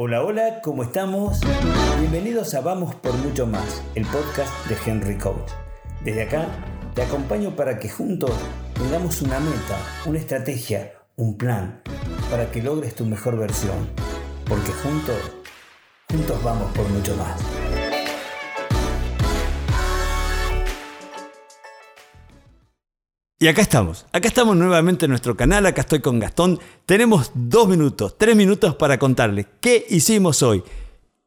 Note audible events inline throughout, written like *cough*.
Hola, hola, ¿cómo estamos? Bienvenidos a Vamos por Mucho Más, el podcast de Henry Coach. Desde acá te acompaño para que juntos tengamos una meta, una estrategia, un plan, para que logres tu mejor versión. Porque juntos, juntos vamos por mucho más. Y acá estamos, acá estamos nuevamente en nuestro canal, acá estoy con Gastón. Tenemos dos minutos, tres minutos para contarles qué hicimos hoy,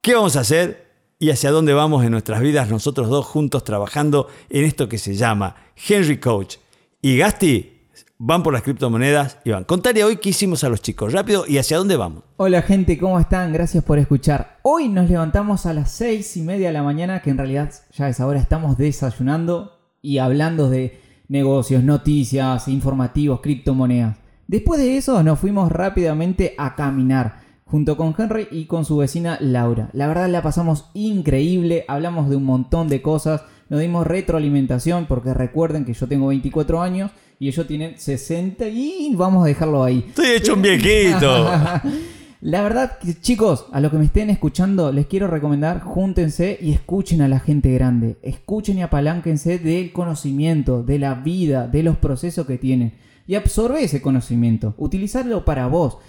qué vamos a hacer y hacia dónde vamos en nuestras vidas nosotros dos juntos trabajando en esto que se llama Henry Coach. Y Gasti van por las criptomonedas y van. Contarle hoy qué hicimos a los chicos, rápido y hacia dónde vamos. Hola gente, ¿cómo están? Gracias por escuchar. Hoy nos levantamos a las seis y media de la mañana, que en realidad ya es ahora, estamos desayunando y hablando de negocios, noticias, informativos, criptomonedas. Después de eso nos fuimos rápidamente a caminar junto con Henry y con su vecina Laura. La verdad la pasamos increíble, hablamos de un montón de cosas, nos dimos retroalimentación porque recuerden que yo tengo 24 años y ellos tienen 60 y vamos a dejarlo ahí. Estoy hecho un viejito. *laughs* La verdad, chicos, a los que me estén escuchando, les quiero recomendar, júntense y escuchen a la gente grande. Escuchen y apalánquense del conocimiento, de la vida, de los procesos que tienen. Y absorbe ese conocimiento. Utilizarlo para vos.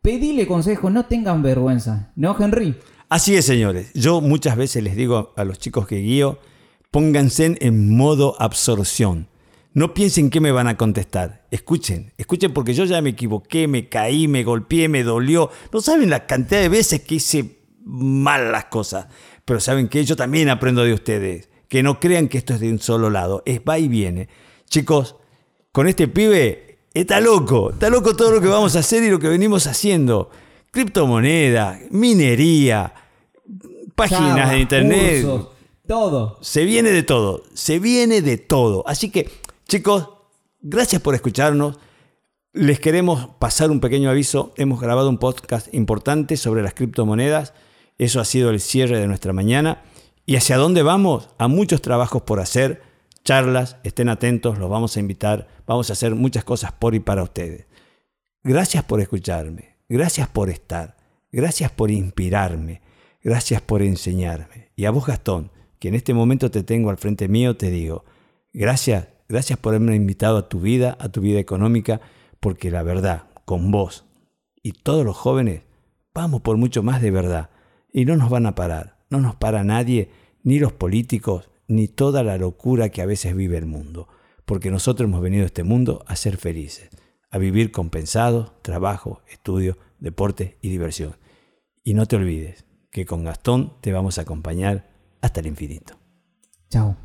Pedile consejo, no tengan vergüenza. ¿No, Henry? Así es, señores. Yo muchas veces les digo a los chicos que guío, pónganse en modo absorción. No piensen qué me van a contestar. Escuchen, escuchen porque yo ya me equivoqué, me caí, me golpeé, me dolió. No saben la cantidad de veces que hice mal las cosas. Pero saben que yo también aprendo de ustedes. Que no crean que esto es de un solo lado. Es va y viene. Chicos, con este pibe está loco. Está loco todo lo que vamos a hacer y lo que venimos haciendo. Criptomoneda, minería, páginas de internet. todo. Se viene de todo. Se viene de todo. Así que Chicos, gracias por escucharnos. Les queremos pasar un pequeño aviso. Hemos grabado un podcast importante sobre las criptomonedas. Eso ha sido el cierre de nuestra mañana. ¿Y hacia dónde vamos? A muchos trabajos por hacer, charlas, estén atentos, los vamos a invitar, vamos a hacer muchas cosas por y para ustedes. Gracias por escucharme, gracias por estar, gracias por inspirarme, gracias por enseñarme. Y a vos, Gastón, que en este momento te tengo al frente mío, te digo, gracias Gracias por haberme invitado a tu vida, a tu vida económica, porque la verdad, con vos y todos los jóvenes, vamos por mucho más de verdad. Y no nos van a parar, no nos para nadie, ni los políticos, ni toda la locura que a veces vive el mundo. Porque nosotros hemos venido a este mundo a ser felices, a vivir compensados, trabajo, estudio, deporte y diversión. Y no te olvides que con Gastón te vamos a acompañar hasta el infinito. Chao.